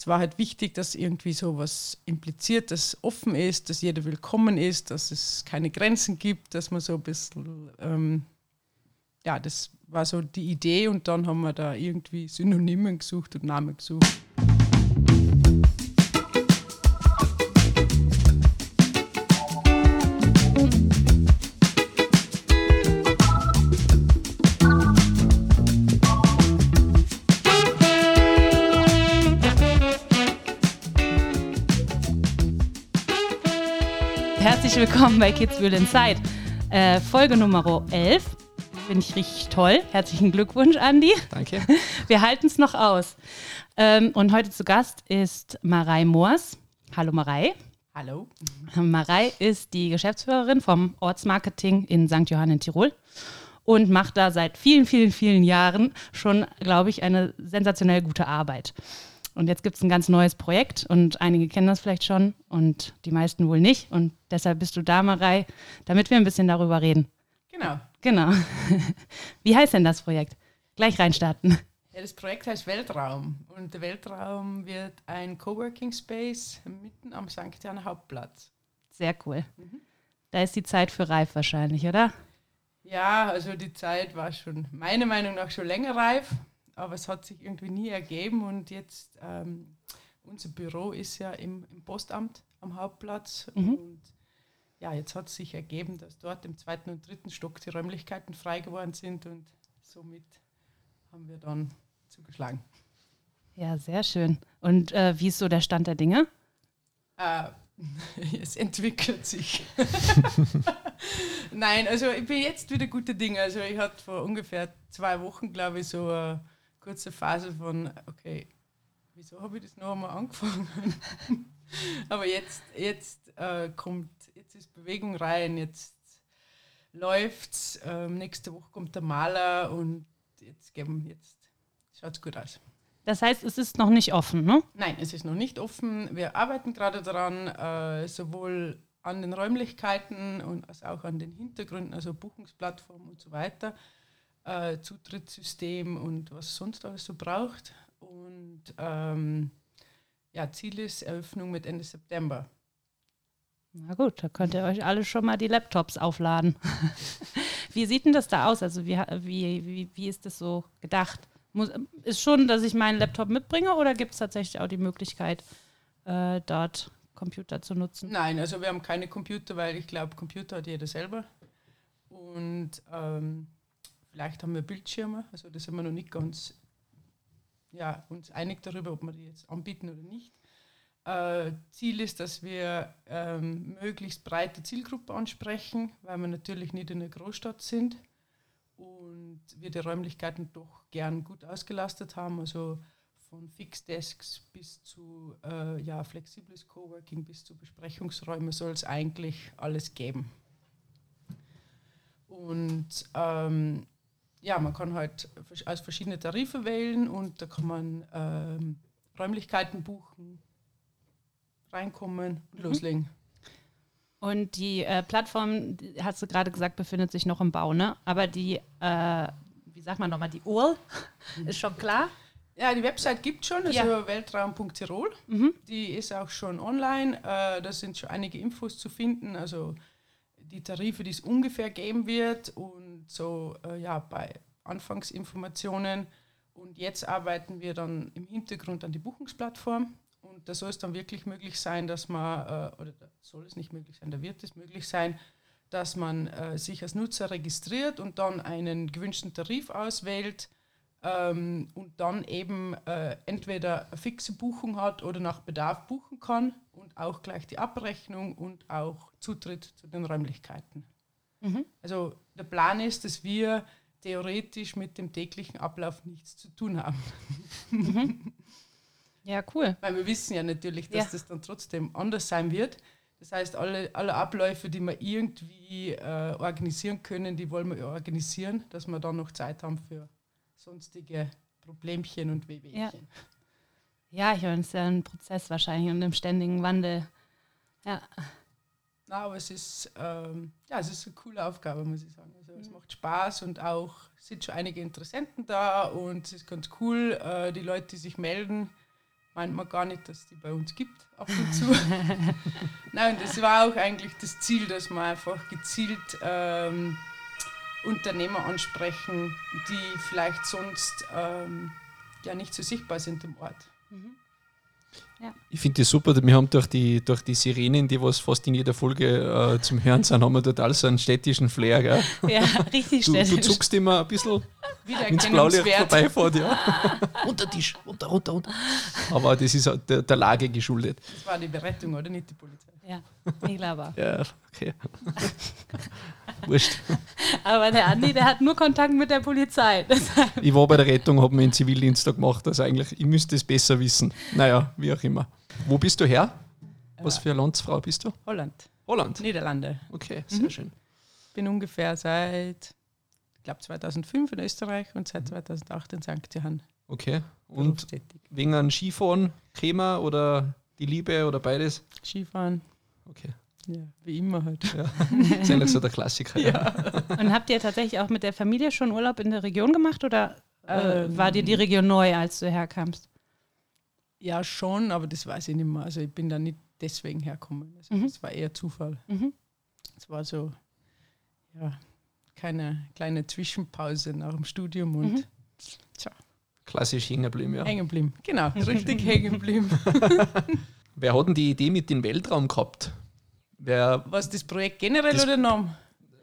es war halt wichtig, dass irgendwie sowas impliziert, dass offen ist, dass jeder willkommen ist, dass es keine Grenzen gibt, dass man so ein bisschen, ähm, ja, das war so die Idee und dann haben wir da irgendwie Synonymen gesucht und Namen gesucht. Willkommen bei Kids Will Inside. Äh, Folge Nummer 11. Finde ich richtig toll. Herzlichen Glückwunsch, Andi. Danke. Wir halten es noch aus. Ähm, und heute zu Gast ist Marei Moors. Hallo Marei. Hallo. Marei ist die Geschäftsführerin vom Ortsmarketing in St. Johann in Tirol und macht da seit vielen, vielen, vielen Jahren schon, glaube ich, eine sensationell gute Arbeit. Und jetzt gibt es ein ganz neues Projekt und einige kennen das vielleicht schon und die meisten wohl nicht. Und deshalb bist du da, Marei, damit wir ein bisschen darüber reden. Genau. Genau. Wie heißt denn das Projekt? Gleich reinstarten. Ja, das Projekt heißt Weltraum und der Weltraum wird ein Coworking Space mitten am St. Jan Hauptplatz. Sehr cool. Da ist die Zeit für reif wahrscheinlich, oder? Ja, also die Zeit war schon meiner Meinung nach schon länger reif, aber es hat sich irgendwie nie ergeben und jetzt ähm, unser Büro ist ja im, im Postamt am Hauptplatz Mhm. und ja, jetzt hat es sich ergeben, dass dort im zweiten und dritten Stock die Räumlichkeiten frei geworden sind und somit haben wir dann zugeschlagen. Ja, sehr schön. Und äh, wie ist so der Stand der Dinge? Äh, es entwickelt sich. Nein, also ich bin jetzt wieder gute Dinge. Also ich hatte vor ungefähr zwei Wochen, glaube ich, so eine kurze Phase von, okay, wieso habe ich das noch einmal angefangen? Aber jetzt, jetzt äh, kommt, jetzt ist Bewegung rein, jetzt läuft's. Ähm, nächste Woche kommt der Maler und jetzt geben, jetzt schaut's gut aus. Das heißt, es ist noch nicht offen, ne? Nein, es ist noch nicht offen. Wir arbeiten gerade daran, äh, sowohl an den Räumlichkeiten und als auch an den Hintergründen, also Buchungsplattform und so weiter, äh, Zutrittssystem und was sonst alles so braucht. Und ähm, ja, Ziel ist Eröffnung mit Ende September. Na gut, da könnt ihr euch alle schon mal die Laptops aufladen. wie sieht denn das da aus? Also wie, wie, wie, wie ist das so gedacht? Muss, ist schon, dass ich meinen Laptop mitbringe oder gibt es tatsächlich auch die Möglichkeit, äh, dort Computer zu nutzen? Nein, also wir haben keine Computer, weil ich glaube, Computer hat jeder selber. Und ähm, vielleicht haben wir Bildschirme, also da sind wir noch nicht ganz ja, uns einig darüber, ob wir die jetzt anbieten oder nicht. Äh, Ziel ist, dass wir ähm, möglichst breite Zielgruppe ansprechen, weil wir natürlich nicht in einer Großstadt sind und wir die Räumlichkeiten doch gern gut ausgelastet haben, also von Fixdesks bis zu äh, ja, flexibles Coworking bis zu Besprechungsräumen soll es eigentlich alles geben. Und ähm, ja, man kann halt aus verschiedene Tarife wählen und da kann man ähm, Räumlichkeiten buchen, reinkommen und Mhm. loslegen. Und die äh, Plattform, hast du gerade gesagt, befindet sich noch im Bau, ne? Aber die, äh, wie sagt man nochmal, die URL ist schon klar. Ja, die Website gibt schon, also Ja. weltraum.tirol. Mhm. Die ist auch schon online. Äh, da sind schon einige Infos zu finden, also die Tarife, die es ungefähr geben wird und so äh, ja bei Anfangsinformationen. Und jetzt arbeiten wir dann im Hintergrund an die Buchungsplattform. Und da soll es dann wirklich möglich sein, dass man, äh, oder da soll es nicht möglich sein, da wird es möglich sein, dass man äh, sich als Nutzer registriert und dann einen gewünschten Tarif auswählt ähm, und dann eben äh, entweder eine fixe Buchung hat oder nach Bedarf buchen kann und auch gleich die Abrechnung und auch Zutritt zu den Räumlichkeiten. Mhm. Also der Plan ist, dass wir theoretisch mit dem täglichen Ablauf nichts zu tun haben. Ja, cool. Weil wir wissen ja natürlich, dass Ja. das dann trotzdem anders sein wird. Das heißt, alle, alle Abläufe, die wir irgendwie äh, organisieren können, die wollen wir organisieren, dass wir dann noch Zeit haben für sonstige Problemchen und Wehwehchen. Ja, ich meine, es ist ja ein Prozess wahrscheinlich und im ständigen Wandel. Ja, Na, aber es ist, ähm, ja, es ist eine coole Aufgabe, muss ich sagen. Also es macht Spaß und auch sind schon einige Interessenten da und es ist ganz cool. Äh, die Leute, die sich melden, meint man gar nicht, dass es die bei uns gibt, ab und zu. Nein, das war auch eigentlich das Ziel, dass wir einfach gezielt ähm, Unternehmer ansprechen, die vielleicht sonst ähm, ja nicht so sichtbar sind im Ort. Mhm. Ja. Ich finde das super. Wir haben durch die, durch die Sirenen, die was fast in jeder Folge äh, zum Hören sind, haben wir total so einen städtischen Flair. Gell? Ja, richtig du, städtisch. Du zuckst immer ein bisschen ins Blaulicht vorbeifährt. Ja. unter Tisch, runter, runter, runter. Aber das ist der, der Lage geschuldet. Das war die Berettung, oder nicht die Polizei? Ja, ich glaube. ja, okay. Wurscht. Aber der Andi, der hat nur Kontakt mit der Polizei. ich war bei der Rettung, habe meinen Zivildienst da gemacht. Also eigentlich, ich müsste es besser wissen. Naja, wie auch immer. Wo bist du her? Was für eine Landsfrau bist du? Holland. Holland? Niederlande. Okay, sehr mhm. schön. Bin ungefähr seit, ich glaube 2005 in Österreich und seit 2008 in St. Johann. Okay. Und wegen einem Skifahren, Crema oder die Liebe oder beides? Skifahren. Okay. Ja, wie immer halt. Ja. Das ist eigentlich so der Klassiker. Ja. Und habt ihr tatsächlich auch mit der Familie schon Urlaub in der Region gemacht oder äh, ähm, war dir die Region neu, als du herkamst? Ja, schon, aber das weiß ich nicht mehr. Also ich bin da nicht deswegen hergekommen. Also mhm. Das war eher Zufall. Mhm. Es mhm. war so, ja, keine kleine Zwischenpause nach dem Studium und mhm. tja. Klassisch hängen geblieben, ja. Hängen geblieben, genau, richtig hängen geblieben. Wer hat denn die Idee mit dem Weltraum gehabt? Wer, Was, das Projekt generell das, oder Name?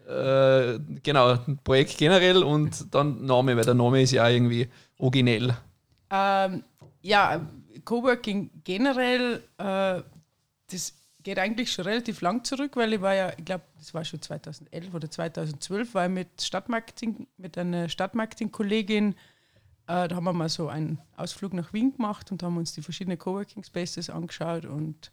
Äh, genau, Projekt generell und dann Name, weil der Name ist ja irgendwie originell. Ähm, ja, Coworking generell, äh, das geht eigentlich schon relativ lang zurück, weil ich war ja, ich glaube, das war schon 2011 oder 2012, war ich mit Stadtmarketing, mit einer Stadtmarketing-Kollegin, äh, da haben wir mal so einen Ausflug nach Wien gemacht und haben uns die verschiedenen Coworking Spaces angeschaut und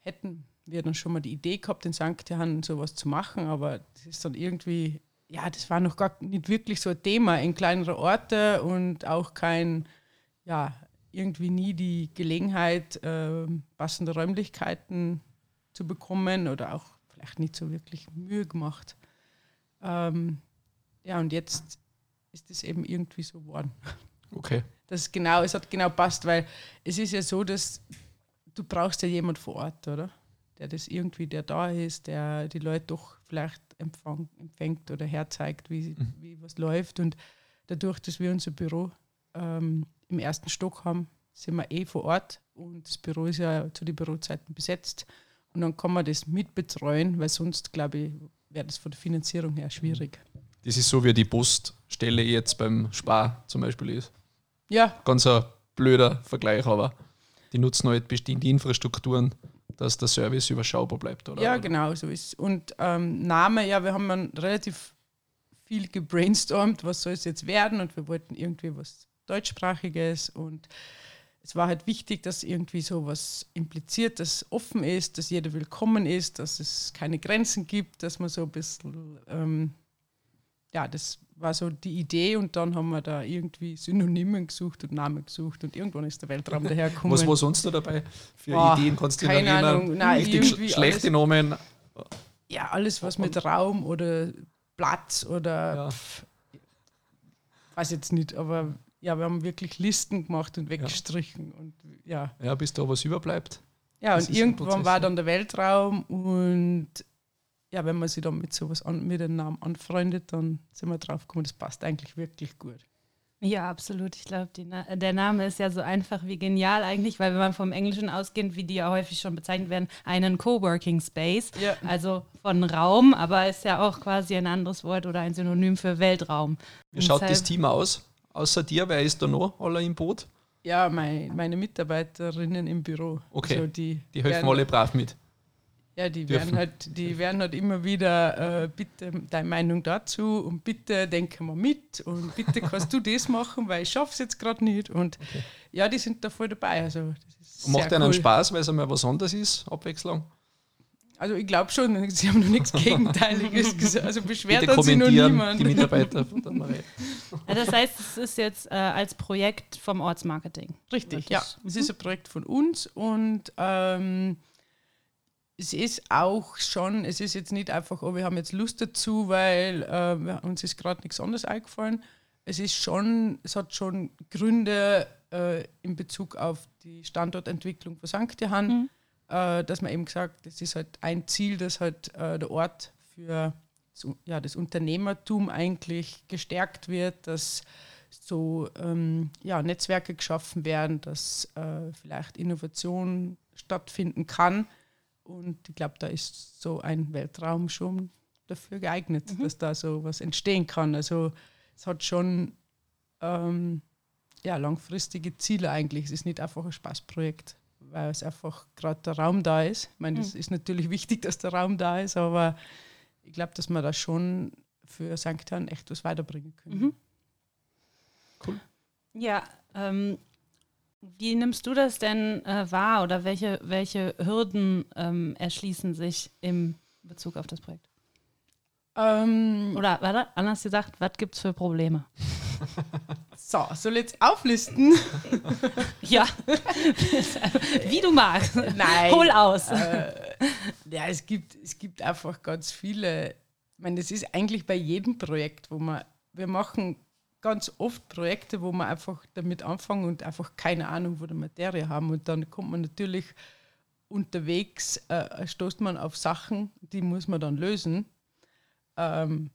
hätten wir dann schon mal die Idee gehabt, in St. Johann sowas zu machen, aber das ist dann irgendwie, ja, das war noch gar nicht wirklich so ein Thema in kleineren Orten und auch kein, ja, irgendwie nie die Gelegenheit, äh, passende Räumlichkeiten zu bekommen oder auch vielleicht nicht so wirklich Mühe gemacht. Ähm, ja, und jetzt ist es eben irgendwie so geworden. Okay. Das genau, es hat genau passt, weil es ist ja so, dass du brauchst ja jemand vor Ort, oder? Der das irgendwie, der da ist, der die Leute doch vielleicht empfang, empfängt oder herzeigt, wie, mhm. wie was läuft. Und dadurch, dass wir unser Büro ähm, im ersten Stock haben, sind wir eh vor Ort und das Büro ist ja zu den Bürozeiten besetzt. Und dann kann man das mitbetreuen, weil sonst, glaube ich, wäre das von der Finanzierung her schwierig. Das ist so, wie die Poststelle jetzt beim Spar zum Beispiel ist. Ja. Ganz ein blöder Vergleich, aber die nutzen halt bestimmte Infrastrukturen, dass der Service überschaubar bleibt, oder? Ja, genau, so ist Und ähm, Name, ja, wir haben dann relativ viel gebrainstormt, was soll es jetzt werden? Und wir wollten irgendwie was deutschsprachiges. Und es war halt wichtig, dass irgendwie so was impliziert, dass offen ist, dass jeder willkommen ist, dass es keine Grenzen gibt, dass man so ein bisschen, ähm, ja, das war so die Idee und dann haben wir da irgendwie Synonymen gesucht und Namen gesucht und irgendwann ist der Weltraum dahergekommen. Was war sonst noch dabei für Boah, Ideen? Kannst du keine Ahnung, Nein, Richtig schlechte alles, Namen? Ja, alles was mit Raum oder Platz oder ja. pf, weiß jetzt nicht, aber ja, wir haben wirklich Listen gemacht und weggestrichen. Ja. Und, ja. ja, bis da was überbleibt. Ja, das und irgendwann war dann der Weltraum und ja, wenn man sich dann mit sowas an, mit dem Namen anfreundet, dann sind wir drauf gekommen, das passt eigentlich wirklich gut. Ja, absolut. Ich glaube, der Name ist ja so einfach wie genial eigentlich, weil wenn man vom Englischen ausgeht, wie die ja häufig schon bezeichnet werden, einen Coworking Space, ja. also von Raum, aber ist ja auch quasi ein anderes Wort oder ein Synonym für Weltraum. Wie schaut das Team aus? Außer dir, wer ist da noch alle im Boot? Ja, mein, meine Mitarbeiterinnen im Büro. Okay. Also die, die helfen alle brav mit. Ja, die werden, halt, die werden halt immer wieder, äh, bitte deine Meinung dazu und bitte denke mal mit und bitte kannst du das machen, weil ich schaffe es jetzt gerade nicht. Und okay. ja, die sind da voll dabei. Also, macht cool. einen Spaß, weil es einmal was anderes ist, Abwechslung? Also ich glaube schon, sie haben noch nichts Gegenteiliges gesagt. Also beschwert hat sich noch niemand. Die Mitarbeiter von der Marie. Ja, das heißt, es ist jetzt äh, als Projekt vom Ortsmarketing. Richtig, ja. Es ist ein Projekt von uns und ähm, es ist auch schon, es ist jetzt nicht einfach, oh, wir haben jetzt Lust dazu, weil äh, uns ist gerade nichts anderes eingefallen. Es ist schon, es hat schon Gründe, äh, in Bezug auf die Standortentwicklung von St. Johann, Mhm. äh, dass man eben gesagt, das ist halt ein Ziel, dass halt äh, der Ort für das, ja, das Unternehmertum eigentlich gestärkt wird, dass so ähm, ja, Netzwerke geschaffen werden, dass äh, vielleicht Innovation stattfinden kann. Und ich glaube, da ist so ein Weltraum schon dafür geeignet, dass da so was entstehen kann. Also es hat schon ähm, ja, langfristige Ziele eigentlich. Es ist nicht einfach ein Spaßprojekt, weil es einfach gerade der Raum da ist. Ich meine, es ist natürlich wichtig, dass der Raum da ist, aber ich glaube, dass wir da schon für St. Johann echt was weiterbringen können. Mhm. Ja, ähm, wie nimmst du das denn äh, wahr oder welche, welche Hürden ähm, erschließen sich im Bezug auf das Projekt? Ähm, Oder warte, anders gesagt, was gibt es für Probleme? so, soll ich jetzt auflisten? Ja, wie du magst. Nein. Hol aus. äh, ja, es gibt, es gibt einfach ganz viele. Ich meine, das ist eigentlich bei jedem Projekt, wo man, wir machen ganz oft Projekte, wo wir einfach damit anfangen und einfach keine Ahnung von der Materie haben. Und dann kommt man natürlich unterwegs, äh, stoßt man auf Sachen, die muss man dann lösen. Ähm,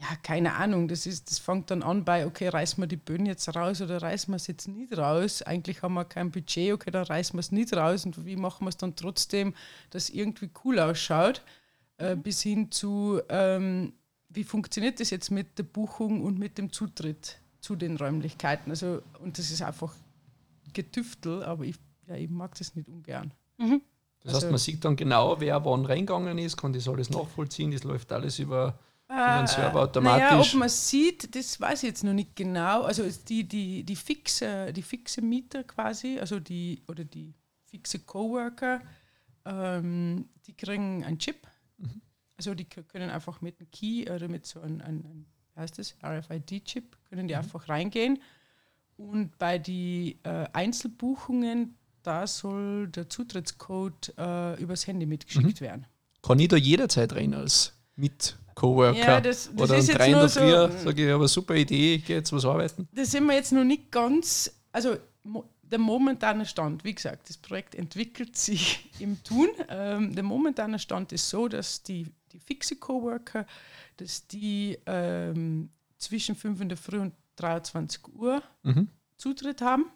ja, keine Ahnung, das, ist, das fängt dann an bei, okay, reißen wir die Böden jetzt raus oder reißen wir es jetzt nicht raus? Eigentlich haben wir kein Budget, okay, dann reißen wir es nicht raus und wie machen wir es dann trotzdem, dass irgendwie cool ausschaut? Äh, bis hin zu, ähm, wie funktioniert das jetzt mit der Buchung und mit dem Zutritt zu den Räumlichkeiten? Also, und das ist einfach Getüftel, aber ich, ja, ich mag das nicht ungern. Das heißt, Also- man sieht dann genau, wer wann reingegangen ist, kann das alles nachvollziehen, das läuft alles über, über einen Server automatisch. Naja, ob man sieht, das weiß ich jetzt noch nicht genau. Also die, die, die, fixe, die fixe Mieter quasi, also die oder die fixe Coworker, ähm, die kriegen einen Chip. Also die können einfach mit einem Key oder mit so einem, einem, wie heißt das, RFID-Chip, können die einfach reingehen. Und bei den äh, Einzelbuchungen, da soll der Zutrittscode äh, übers Handy mitgeschickt werden. Kann ich da jederzeit rein als Mit-Coworker? Ja, das- das Oder ist jetzt drei in der nur so- Früh sage ich, aber super Idee, ich gehe jetzt was arbeiten. das sind wir jetzt noch nicht ganz, also der momentane Stand, wie gesagt, das Projekt entwickelt sich im Tun. Ähm, der momentane Stand ist so, dass die, die fixe Coworker, dass die ähm, zwischen 5 in der Früh und 23 Uhr Mhm. Zutritt haben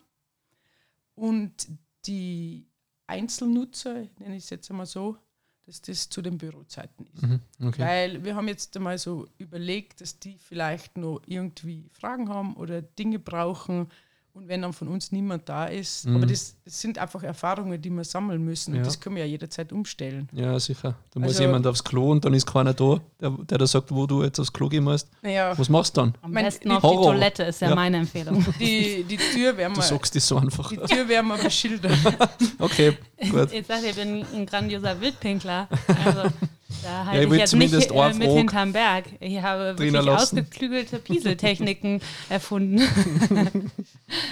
und die Einzelnutzer, nenne ich es jetzt einmal so, dass das zu den Bürozeiten ist. Mhm. Okay. Weil wir haben jetzt einmal so überlegt, dass die vielleicht noch irgendwie Fragen haben oder Dinge brauchen. Und wenn dann von uns niemand da ist, Mhm. aber das, das sind einfach Erfahrungen, die wir sammeln müssen. Ja. Und das können wir ja jederzeit umstellen. Ja, sicher. Da muss Also- jemand aufs Klo und dann ist keiner da, der, der da sagt, wo du jetzt aufs Klo gehen musst. Naja, Was machst du dann? Am Mein- besten auf Horror. die Toilette ist ja, Ja. meine Empfehlung. die, die Tür werden Du wir, sagst das so einfach. die Tür werden wir beschildern. Okay, gut. Jetzt sagt ihr, ich bin ein grandioser Wildpinkler. Also, da halte ich ich, will jetzt nicht zumindest äh, mit hinterm Berg. Ich habe wirklich ausgeklügelte Pieseltechniken erfunden.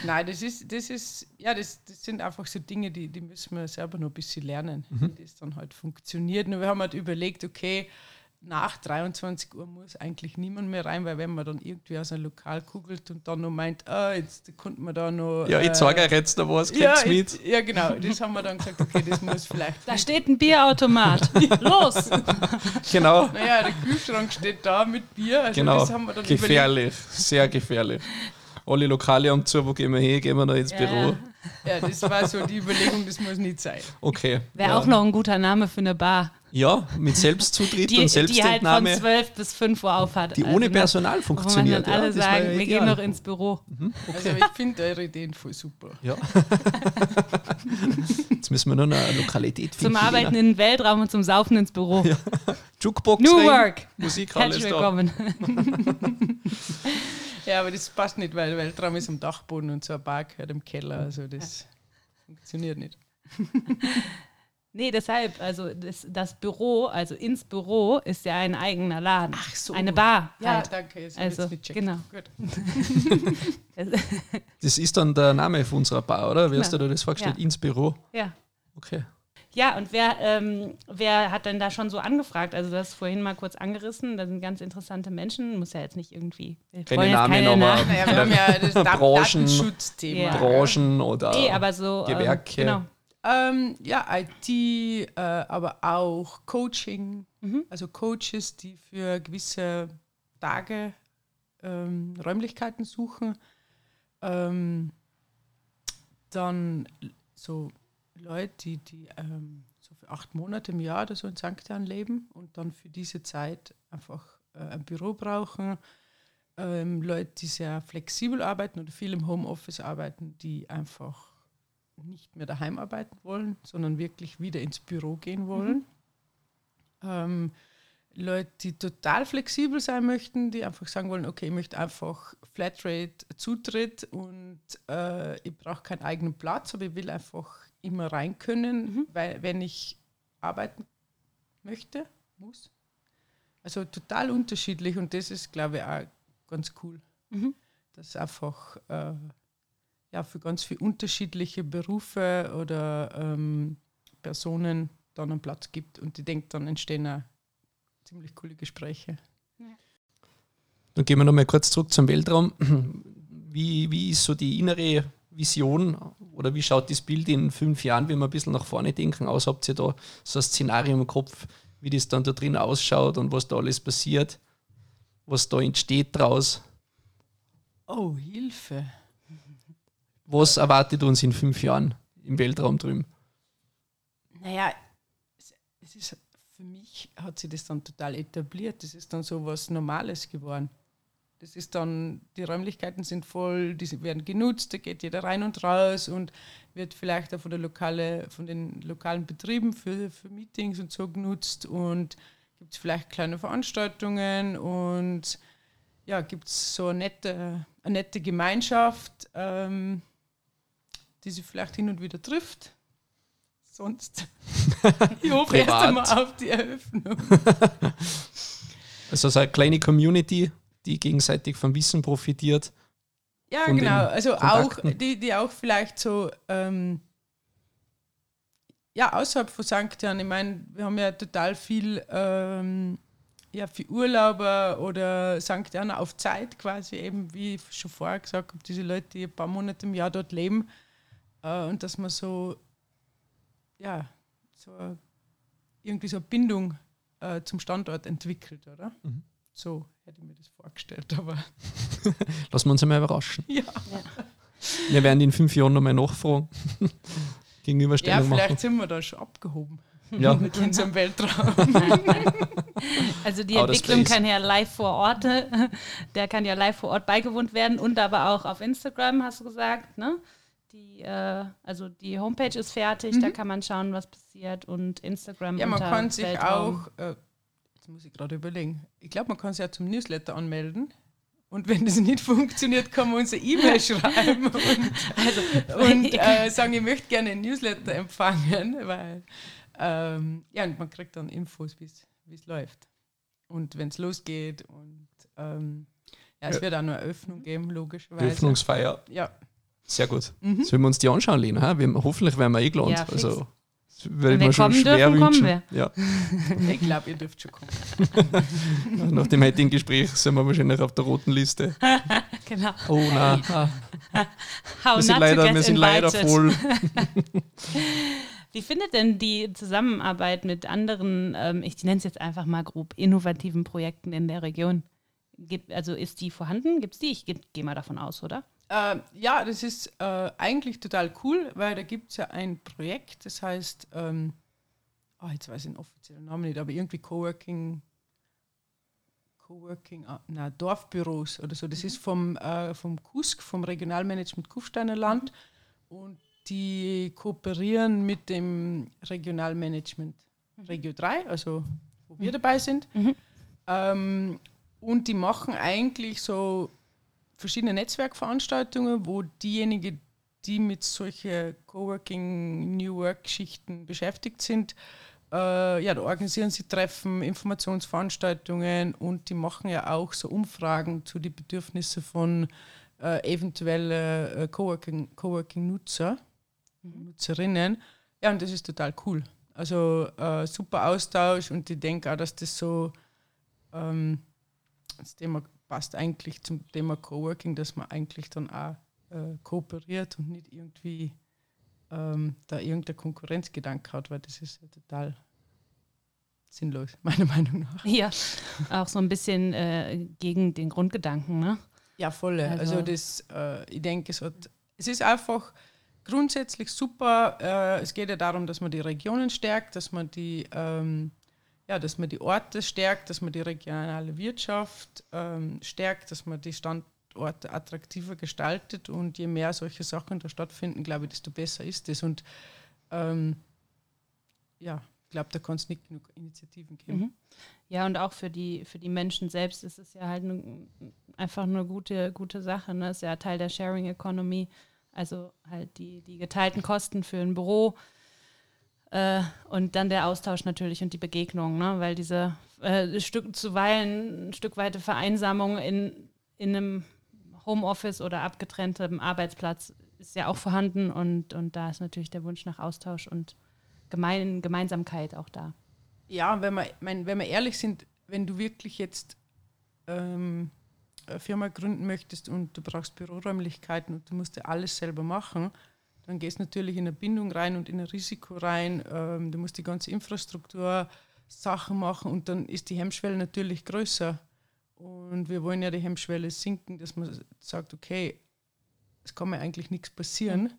Nein, das ist, das ist, ja, das, das sind einfach so Dinge, die, die müssen wir selber noch ein bisschen lernen, Mhm. wie das dann halt funktioniert. Und wir haben halt überlegt, okay, nach 23 Uhr muss eigentlich niemand mehr rein, weil wenn man dann irgendwie aus einem Lokal kugelt und dann noch meint, ah, jetzt konnte man da noch. Ja, ich äh, zeige euch jetzt noch was, ja, mit. ich- ja, genau. Das haben wir dann gesagt, okay, das muss vielleicht. Da steht ein Bierautomat. Los! Genau, Naja, der Kühlschrank steht da mit Bier. Also genau. das haben wir dann überlegt. Gefährlich, sehr gefährlich. Alle Lokale haben zu, wo gehen wir hin? Gehen wir noch ins Ja, Büro? Ja, das war so die Überlegung, das muss nicht sein. Okay. Wäre ja. auch noch ein guter Name für eine Bar. Ja, mit Selbstzutritt Die, und die halt von Selbstentnahme, 12 bis 5 Uhr aufhat. die Also, ohne ne, Personal Wo man funktioniert. dann alle ja, sagen, ja wir gehen noch ins Büro. Also ich finde eure Ideen voll super. Ja. Jetzt müssen wir noch eine Lokalität finden. Zum Arbeiten in den Weltraum und zum Saufen ins Büro. Jukebox New rein, Work. Musik alles Herzlich da. willkommen. Ja, aber das passt nicht, weil der Weltraum ist am Dachboden und so ein Bar gehört im Keller. Also das funktioniert nicht. Nee, deshalb, also das, das Büro, also ins Büro ist ja ein eigener Laden. Ach so. Eine Bar. Ja, halt. danke. Jetzt Also, mitchecken. genau. Gut. Das ist dann der Name von unserer Bar, oder? Wie hast du Genau. dir das vorgestellt? Ja. Ins Büro? Ja. Okay. Ja, und wer, ähm, wer hat denn da schon so angefragt? Also, du hast vorhin mal kurz angerissen, da sind ganz interessante Menschen, muss ja jetzt nicht irgendwie. wir Keine wollen jetzt Namen, Namen. Naja, wir haben ja das Branchen- Datenschutzthema. Ja. Branchen oder Nee, aber so. ähm, Gewerke. genau. Ähm, ja, IT, äh, aber auch Coaching, Mhm. also Coaches, die für gewisse Tage ähm, Räumlichkeiten suchen. Ähm, dann so Leute, die, die ähm, so für acht Monate im Jahr oder so in St. Jan leben und dann für diese Zeit einfach äh, ein Büro brauchen. Ähm, Leute, die sehr flexibel arbeiten oder viel im Homeoffice arbeiten, die einfach nicht mehr daheim arbeiten wollen, sondern wirklich wieder ins Büro gehen wollen. Ähm, Leute, die total flexibel sein möchten, die einfach sagen wollen, okay, ich möchte einfach Flatrate Zutritt und äh, ich brauche keinen eigenen Platz, aber ich will einfach immer rein können, weil wenn ich arbeiten möchte, muss. Also total unterschiedlich und das ist, glaube ich, auch ganz cool. Mhm. Dass einfach äh, ja, für ganz viele unterschiedliche Berufe oder ähm, Personen dann einen Platz gibt und ich denke, dann entstehen auch ziemlich coole Gespräche. Dann gehen wir nochmal kurz zurück zum Weltraum. Wie, wie ist so die innere Vision oder wie schaut das Bild in fünf Jahren, wenn wir ein bisschen nach vorne denken, aus? Habt ihr da so ein Szenario im Kopf, wie das dann da drin ausschaut und was da alles passiert, was da entsteht draus? Oh, Hilfe. Was erwartet uns in fünf Jahren im Weltraum drüben? Naja, es, ist, für mich hat sich das dann total etabliert. Das ist dann so was Normales geworden. Das ist dann, die Räumlichkeiten sind voll, die werden genutzt, da geht jeder rein und raus und wird vielleicht auch von, der lokale, von den lokalen Betrieben für, für Meetings und so genutzt und gibt es vielleicht kleine Veranstaltungen und ja, gibt es so eine nette, eine nette Gemeinschaft, ähm, die sich vielleicht hin und wieder trifft. Sonst. ich hoffe erst einmal auf die Eröffnung. Also so eine kleine Community, die gegenseitig vom Wissen profitiert. Ja, genau. Also auch, die, die auch vielleicht so, ähm, ja, außerhalb von St. Jan, ich meine, wir haben ja total viel, ähm, ja, für Urlauber oder St. Jan auf Zeit quasi, eben wie ich schon vorher gesagt habe, diese Leute, die ein paar Monate im Jahr dort leben äh, und dass man so, ja, so irgendwie so eine Bindung äh, zum Standort entwickelt, oder? Mhm. So hätte ich mir das vorgestellt, aber Lassen wir uns einmal überraschen. ja. Wir werden in fünf Jahren nochmal nachfragen. Ja, Gegenüberstellung vielleicht machen. sind wir da schon abgehoben Ja, mit unserem Weltraum. Also die Outer Entwicklung Space. kann ja live vor Ort, der kann ja live vor Ort beigewohnt werden und aber auch auf Instagram, hast du gesagt, ne? Die, äh, also die Homepage ist fertig, da kann man schauen, was passiert und Instagram Mhm. ja, man kann sich Weltraum. auch, äh, muss ich gerade überlegen, ich glaube, man kann sich ja zum Newsletter anmelden. Und wenn das nicht funktioniert, kann man uns eine E-Mail schreiben und, Also, und äh, sagen, ich möchte gerne einen Newsletter empfangen, weil ähm, ja, und man kriegt dann Infos, wie es läuft. Und wenn es losgeht und ähm, ja, es Ja. wird auch noch eine Eröffnung geben, logischerweise. Öffnungsfeier. Ja, Sehr gut. Mhm. Sollen wir uns die anschauen, Lena? Wir, hoffentlich werden wir eingeladen. Ja, fix. also, ich wir mir schon kommen schwer dürfen, kommen wünschen. Ja. ich glaube, ihr dürft schon kommen. Nach dem heutigen Gespräch sind wir wahrscheinlich auf der roten Liste. Genau. Oh nein, ah, How wir sind, not to leider, get wir sind leider voll. Wie findet denn die Zusammenarbeit mit anderen, ähm, ich nenne es jetzt einfach mal grob, innovativen Projekten in der Region? Gibt, also ist die vorhanden? Gibt es die? Ich gehe geh mal davon aus, oder? Ähm, ja, das ist äh, eigentlich total cool, weil da gibt es ja ein Projekt, das heißt, ähm, oh, jetzt weiß ich den offiziellen Namen nicht, aber irgendwie Coworking, Coworking, ah, na, Dorfbüros oder so. Das ist vom, äh, vom KUSK, vom Regionalmanagement Kufsteiner Land und die kooperieren mit dem Regionalmanagement Regio 3, also wo wir dabei sind. Mhm. Ähm, und die machen eigentlich so verschiedene Netzwerkveranstaltungen, wo diejenigen, die mit solchen Coworking, New Work-Geschichten beschäftigt sind, äh, ja, da organisieren sie Treffen, Informationsveranstaltungen und die machen ja auch so Umfragen zu den Bedürfnissen von äh, eventuellen äh, Coworking- Coworking-Nutzer, Nutzerinnen. Ja, und das ist total cool. Also äh, super Austausch und ich denke auch, dass das so ähm, das Thema passt eigentlich zum Thema Coworking, dass man eigentlich dann auch äh, kooperiert und nicht irgendwie ähm, da irgendein Konkurrenzgedanke hat, weil das ist ja total sinnlos, meiner Meinung nach. Ja, auch so ein bisschen äh, gegen den Grundgedanken, ne? Ja, voll. Also, also das, äh, ich denke, es, hat, es ist einfach grundsätzlich super. Äh, es geht ja darum, dass man die Regionen stärkt, dass man die ähm, ja, dass man die Orte stärkt, dass man die regionale Wirtschaft ähm, stärkt, dass man die Standorte attraktiver gestaltet und je mehr solche Sachen da stattfinden, glaube ich, desto besser ist es. Und ähm, ja, ich glaube, da kann es nicht genug Initiativen geben. Mhm. Ja, und auch für die, für die Menschen selbst ist es ja halt ne, einfach eine gute, gute Sache. Ne? Ist ja Teil der Sharing Economy. Also halt die, die geteilten Kosten für ein Büro äh, und dann der Austausch natürlich und die Begegnung, ne? weil diese äh, Stück, zuweilen ein Stück weite Vereinsamung in, in einem Homeoffice oder abgetrenntem Arbeitsplatz ist ja auch vorhanden und, und da ist natürlich der Wunsch nach Austausch und Gemein, Gemeinsamkeit auch da. Ja, wenn wir, mein, wenn wir ehrlich sind, wenn du wirklich jetzt ähm, eine Firma gründen möchtest und du brauchst Büroräumlichkeiten und du musst ja alles selber machen, dann gehst du natürlich in eine Bindung rein und in ein Risiko rein. Ähm, du musst die ganze Infrastruktur Sachen machen und dann ist die Hemmschwelle natürlich größer. Und wir wollen ja die Hemmschwelle sinken, dass man sagt, okay, es kann mir eigentlich nichts passieren.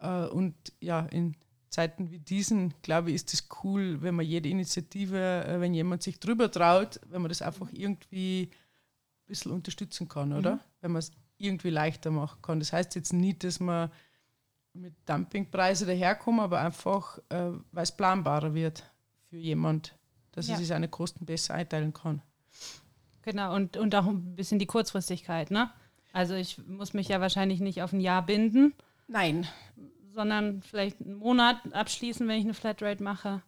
Äh, und ja, in Zeiten wie diesen, glaube ich, ist es cool, wenn man jede Initiative, äh, wenn jemand sich drüber traut, wenn man das einfach irgendwie ein bisschen unterstützen kann, oder? Mhm. Wenn man es irgendwie leichter machen kann. Das heißt jetzt nicht, dass man mit Dumpingpreisen daherkommen, aber einfach, äh, weil es planbarer wird für jemand, dass ja. er sich seine Kosten besser einteilen kann. Genau, und, und auch ein bisschen die Kurzfristigkeit, ne? Also ich muss mich ja wahrscheinlich nicht auf ein Jahr binden. Nein. Sondern vielleicht einen Monat abschließen, wenn ich eine Flatrate mache.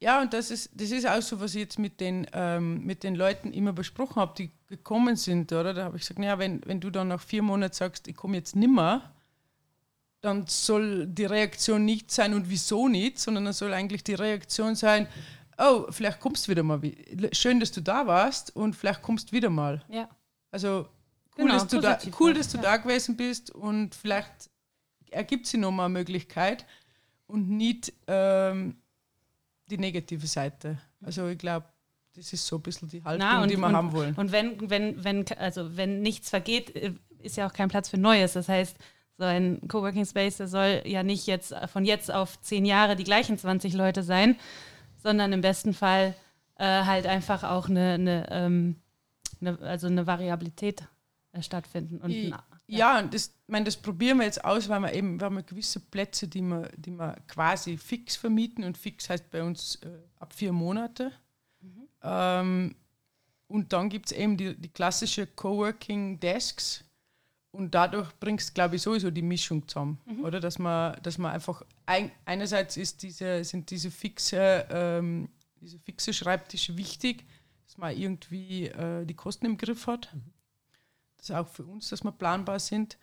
Ja, und das ist, das ist auch so, was ich jetzt mit den, ähm, mit den Leuten immer besprochen habe, die gekommen sind, oder? Da habe ich gesagt, naja, wenn, wenn du dann nach vier Monaten sagst, ich komme jetzt nimmer, dann soll die Reaktion nicht sein und wieso nicht, sondern dann soll eigentlich die Reaktion sein, oh, vielleicht kommst du wieder mal. Schön, dass du da warst und vielleicht kommst du wieder mal. Ja. Also cool, genau, dass, du da, cool dass du ja. da gewesen bist und vielleicht ergibt sich nochmal eine Möglichkeit und nicht ähm, die negative Seite. Also ich glaube, das ist so ein bisschen die Haltung, Na, und, die wir und, haben wollen. Und wenn, wenn, wenn, also wenn nichts vergeht, äh, ist ja auch kein Platz für Neues. Das heißt, so ein Coworking Space, der soll ja nicht jetzt von jetzt auf zehn Jahre die gleichen 20 Leute sein, sondern im besten Fall äh, halt einfach auch eine, eine, ähm, eine, also eine Variabilität äh, stattfinden. Und I, ja, ja das, mein, das probieren wir jetzt aus, weil wir eben wir haben gewisse Plätze, die wir, die wir quasi fix vermieten und fix heißt bei uns äh, ab vier Monate. Mhm. Ähm, und dann gibt es eben die, die klassische Coworking Desks, und dadurch bringst glaube ich, sowieso die Mischung zusammen, mhm. oder? Dass man, dass man einfach ein, einerseits ist diese, sind diese fixe, ähm, diese fixe Schreibtische wichtig, dass man irgendwie äh, die Kosten im Griff hat. Mhm. Das ist auch für uns, dass wir planbar sind.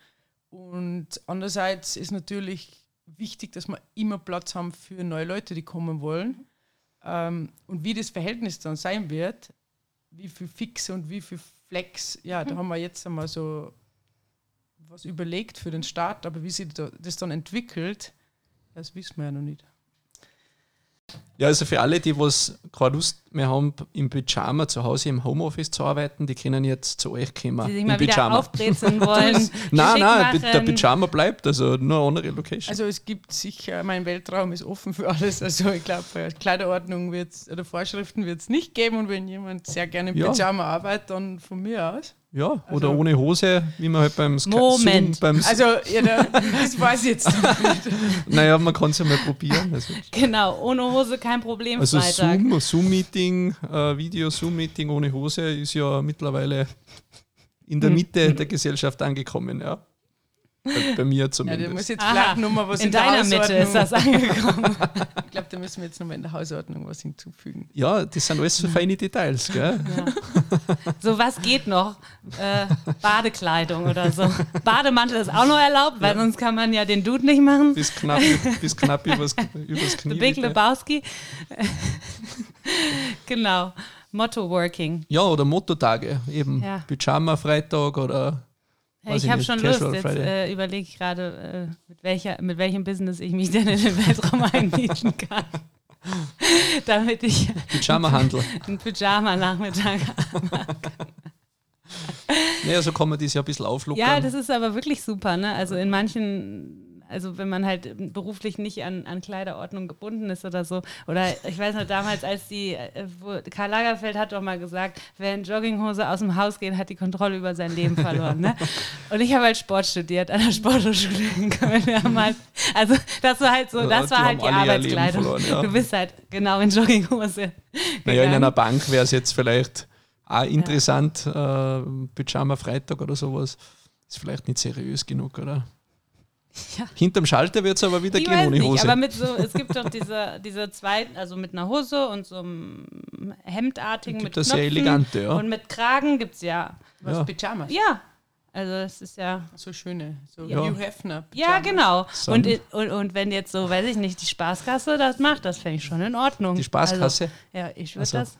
Und andererseits ist natürlich wichtig, dass wir immer Platz haben für neue Leute, die kommen wollen. Mhm. Ähm, und wie das Verhältnis dann sein wird, wie viel Fix und wie viel Flex, ja, da mhm. haben wir jetzt einmal so was überlegt für den Start, aber wie sich das dann entwickelt, das wissen wir ja noch nicht. Ja, also für alle, die was keine Lust mehr haben, im Pyjama zu Hause im Homeoffice zu arbeiten, die können jetzt zu euch kommen. Die sich mal Pyjama. aufbrezeln wollen. nein, nein, der Pyjama bleibt, also nur andere Location. Also es gibt sicher, mein Weltraum ist offen für alles. Also ich glaube, Kleiderordnung wird's, oder Vorschriften wird es nicht geben und wenn jemand sehr gerne im ja. Pyjama arbeitet, dann von mir aus. Ja, also oder ohne Hose, wie man halt beim Ska Moment. Zoom, beim also, ja, das weiß ich jetzt nicht. naja, man kann es ja mal probieren. Also. Genau, ohne Hose kein Problem. Also Zoom, Zoom-Meeting, äh, Video-Zoom-Meeting ohne Hose ist ja mittlerweile in der hm. Mitte der Gesellschaft angekommen, ja. Bei, bei mir Ja, zumindest. da muss jetzt Aha, vielleicht nochmal was in, In deiner Mitte ist das angekommen. Ich glaube, da müssen wir jetzt nochmal in der Hausordnung was hinzufügen. ja, das sind alles so feine Details, gell? So, was geht noch? Äh, Badekleidung oder so. Bademantel ist auch noch erlaubt, weil sonst kann man ja den Dude nicht machen. Bis knapp, bis knapp übers, übers The Knie. Big bitte. Lebowski. genau. Motto Working. Ja, oder Mottotage, eben Ja. Pyjama-Freitag oder Weiß ich habe schon Lust. Jetzt äh, überlege ich gerade, äh, mit, welcher, mit welchem Business ich mich denn in den Weltraum einmieten kann. Damit ich Pyjama-Handel. einen Pyjama-Nachmittag naja, so kann man das ja ein bisschen auflockern. Ja, das ist aber wirklich super, ne? Also in manchen, also wenn man halt beruflich nicht an, an Kleiderordnung gebunden ist oder so. Oder ich weiß noch damals, als die, äh, wo Karl Lagerfeld hat doch mal gesagt, wer in Jogginghose aus dem Haus geht, hat die Kontrolle über sein Leben verloren. Ne? Und ich habe halt Sport studiert an der Sporthochschule in Köln. Halt, also das war halt so, Ja, das die war halt die Arbeitskleidung. verloren, ja. Du bist halt genau in Jogginghose. naja, in einer Bank wäre es jetzt vielleicht auch interessant, äh, Pyjama-Freitag oder sowas. Ist vielleicht nicht seriös genug, oder? Ja. Hinterm Schalter wird es aber wieder Ich gehen ohne nicht, Hose. aber mit so, es gibt doch diese, diese zwei, also mit einer Hose und so einem Hemdartigen Gibt mit das Knöpfen sehr elegante, ja. und mit Kragen gibt es ja. Was, Ja. Pyjamas? Ja, also das ist ja, So schöne, so Ja. Hugh Hefner. ja Pyjamas. genau. So. Und, und, und wenn jetzt so, weiß ich nicht, die Spaßkasse das macht, das fände ich schon in Ordnung. Die Spaßkasse? Also, ja, ich würde Ach so. das,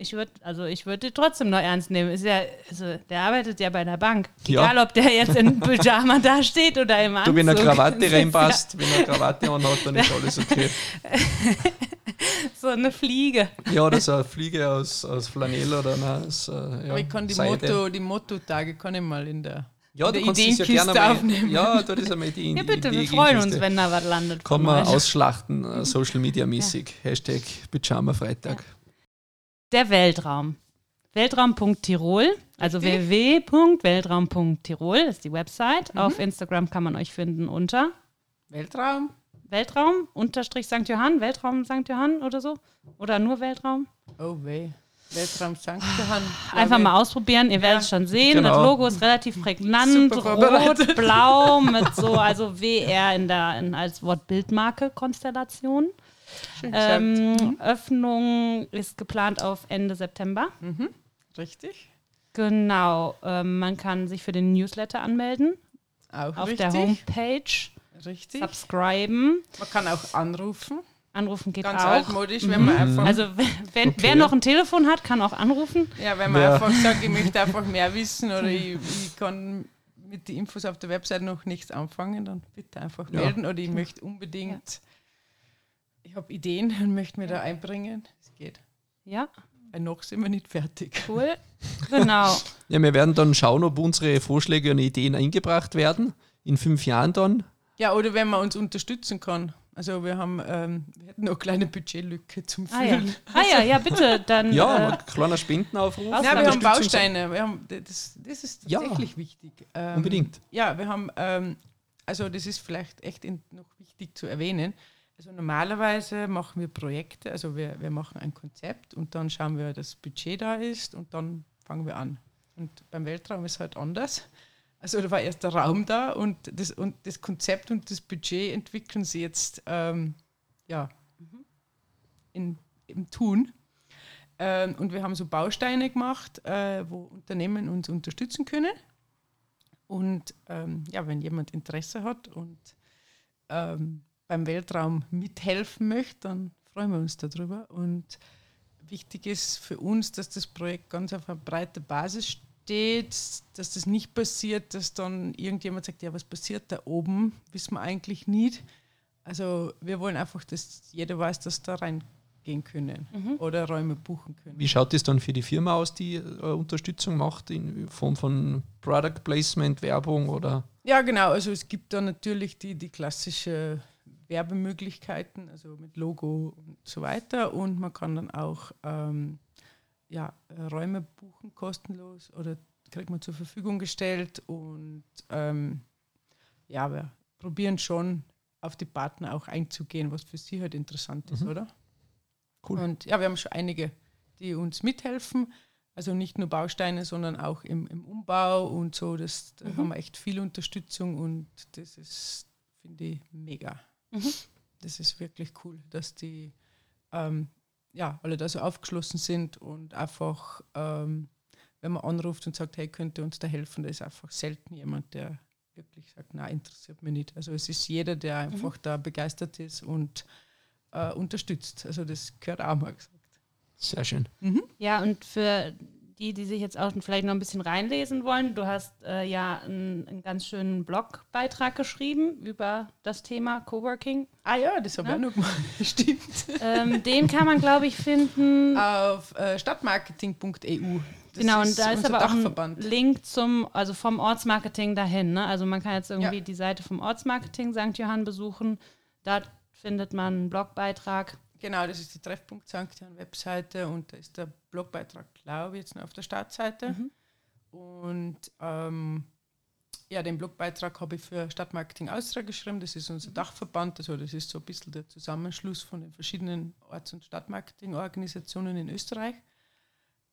ich würde, also ich würde trotzdem noch ernst nehmen. Ist ja, also der arbeitet ja bei der Bank. Ja. Egal, ob der jetzt in Pyjama da steht oder im Anzug. du, wenn eine Krawatte Das ist reinpasst, wenn er eine Krawatte anhat, dann ist alles okay. Ja so eine Fliege. Ja, oder so eine Fliege aus, aus Flanell oder na, aus äh, ja, Aber ich kann die, Seide. Motto, die Motto-Tage kann ich mal in der, Ja, du kannst das ja gerne Ideenkiste mal, aufnehmen. Ja, du das einmal die Ja, bitte, wir freuen uns, wenn da was landet. Kann man ausschlachten, äh, Social Media mäßig. Hashtag Pyjama Freitag. Der Weltraum. Weltraum.tirol, also www.weltraum.tirol ist die Website. Mhm. Auf Instagram kann man euch finden unter Weltraum. Weltraum unterstrich St. Johann, Weltraum St. Johann oder so. Oder nur Weltraum. Oh weh. Weltraum. Johann. Einfach mal ausprobieren, ihr werdet es schon sehen. Genau. Das Logo ist relativ prägnant, rot, blau, mit so, also WR in der, in, als Wort Bildmarke Konstellation. Ähm, Öffnung ist geplant auf Ende September. Richtig. Genau, ähm, man kann sich für den Newsletter anmelden Auch auf richtig. der Homepage, Richtig. subscriben, Man kann auch anrufen. Anrufen geht Ganz auch. altmodisch, wenn man einfach, Also wenn, wenn, wer noch ein Telefon hat, kann auch anrufen. ja, wenn man Wer- einfach sagt, ich möchte einfach mehr wissen oder ich, ich kann mit den Infos auf der Website noch nichts anfangen, dann bitte einfach Ja. melden oder ich möchte unbedingt, ich habe Ideen und möchte mir da einbringen. Es geht. Ja, Weil noch sind wir nicht fertig. cool. Genau. Ja, wir werden dann schauen, ob unsere Vorschläge und Ideen eingebracht werden. In fünf Jahren dann. Ja, oder wenn man uns unterstützen kann. Also wir haben, ähm, wir hätten noch eine kleine Budgetlücke zum Ah ja. Füllen. ah ja, ja, bitte. Dann Ja, äh, ein kleiner Spendenaufruf. Ja, wir haben Bausteine. Wir haben, das, das ist Ja. tatsächlich wichtig. Ähm, Unbedingt. Ja, wir haben, ähm, also das ist vielleicht echt in, noch wichtig zu erwähnen. Also normalerweise machen wir Projekte, also wir, wir machen ein Konzept und dann schauen wir, dass Budget da ist und dann fangen wir an. Und beim Weltraum ist halt anders. Also da war erst der Raum da und das, und das Konzept und das Budget entwickeln sie jetzt ähm, ja, in, im Tun. Ähm, und wir haben so Bausteine gemacht, äh, wo Unternehmen uns unterstützen können. Und ähm, ja, wenn jemand Interesse hat und ähm, beim Weltraum mithelfen möchte, dann freuen wir uns darüber. Und wichtig ist für uns, dass das Projekt ganz auf einer breiten Basis steht, dass das nicht passiert, dass dann irgendjemand sagt, ja, was passiert da oben, wissen wir eigentlich nicht. Also wir wollen einfach, dass jeder weiß, dass da reingehen können oder Räume buchen können. Wie schaut es dann für die Firma aus, die äh, Unterstützung macht in Form von Product Placement, Werbung oder? Ja, genau. Also es gibt da natürlich die, die klassische Werbemöglichkeiten, also mit Logo und so weiter. Und man kann dann auch ähm, ja, Räume buchen, kostenlos oder kriegt man zur Verfügung gestellt. Und ähm, ja, wir probieren schon auf die Partner auch einzugehen, was für sie halt interessant ist, oder? Cool. Und ja, wir haben schon einige, die uns mithelfen. also nicht nur Bausteine, sondern auch im, im Umbau und so. Das, da mhm. haben wir echt viel Unterstützung und das ist, finde ich, mega. Mhm. Das ist wirklich cool, dass die ähm, ja, alle da so aufgeschlossen sind und einfach, ähm, wenn man anruft und sagt, hey, könnte uns da helfen, da ist einfach selten jemand, der wirklich sagt, na interessiert mich nicht. Also es ist jeder, der mhm. einfach mhm. da begeistert ist und äh, unterstützt. Also das gehört auch mal gesagt. Sehr schön. Mhm. Ja, und für die, die sich jetzt auch vielleicht noch ein bisschen reinlesen wollen, du hast äh, ja einen, einen, ganz schönen Blogbeitrag geschrieben über das Thema Coworking. Ah ja, das habe ich ja? auch noch mal. Stimmt. Ähm, den kann man, glaube ich, finden auf äh, stadtmarketing.eu. Genau, und da ist aber auch ein Link zum, also vom Ortsmarketing dahin. Ne? Also man kann jetzt irgendwie ja. die Seite vom Ortsmarketing St. Johann besuchen. Da findet man einen Blogbeitrag Genau, das ist die Treffpunkt St. Jan Webseite und da ist der Blogbeitrag, glaube ich, jetzt noch auf der Startseite. Mhm. Und ähm, ja, den Blogbeitrag habe ich für Stadtmarketing Austria geschrieben. Das ist unser Dachverband, also das ist so ein bisschen der Zusammenschluss von den verschiedenen Orts- und Stadtmarketingorganisationen in Österreich.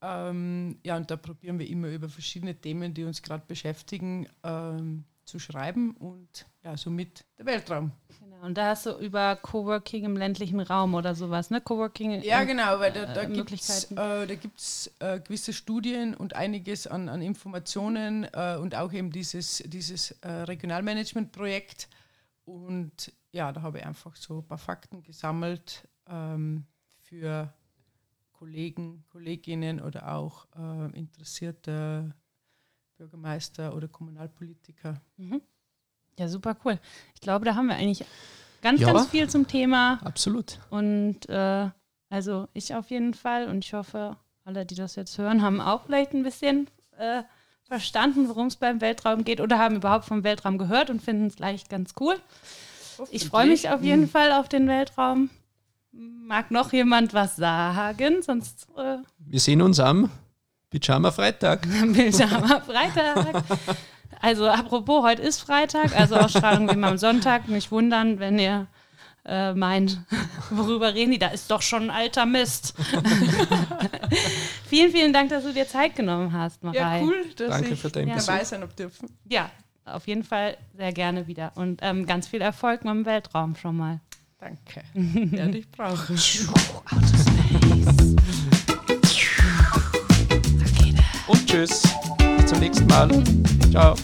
Ähm, ja, und da probieren wir immer über verschiedene Themen, die uns gerade beschäftigen, ähm, zu schreiben und ja, somit der Weltraum. Genau, und da hast du über Coworking im ländlichen Raum oder sowas, ne? Coworking. Ja, genau, weil da, da äh, gibt es äh, äh, gewisse Studien und einiges an, an Informationen äh, und auch eben dieses, dieses äh, Regionalmanagement-Projekt. Und ja, da habe ich einfach so ein paar Fakten gesammelt ähm, für Kollegen, Kolleginnen oder auch äh, interessierte Bürgermeister oder Kommunalpolitiker. Mhm. Ja, super cool. Ich glaube, da haben wir eigentlich ganz, ja, ganz viel zum Thema. Absolut. Und äh, also ich auf jeden Fall und ich hoffe, alle, die das jetzt hören, haben auch vielleicht ein bisschen äh, verstanden, worum es beim Weltraum geht oder haben überhaupt vom Weltraum gehört und finden es gleich ganz cool. Ich freue mich auf jeden mhm. Fall auf den Weltraum. Mag noch jemand was sagen? Sonst. Äh Wir sehen uns am Pyjama Freitag. Pyjama Freitag. Also apropos, heute ist Freitag, also Ausstrahlung wie immer am Sonntag. Nicht wundern, wenn ihr äh, meint, worüber reden die? Da ist doch schon ein alter Mist. vielen, vielen Dank, dass du dir Zeit genommen hast, Marei. Ja, cool, dass Danke ich für dein dabei sein dürfen. Ja, auf jeden Fall sehr gerne wieder. Und ähm, ganz viel Erfolg mit dem Weltraum schon mal. Danke. Werde ich brauchen. Und tschüss. Bis zum nächsten Mal. Ciao.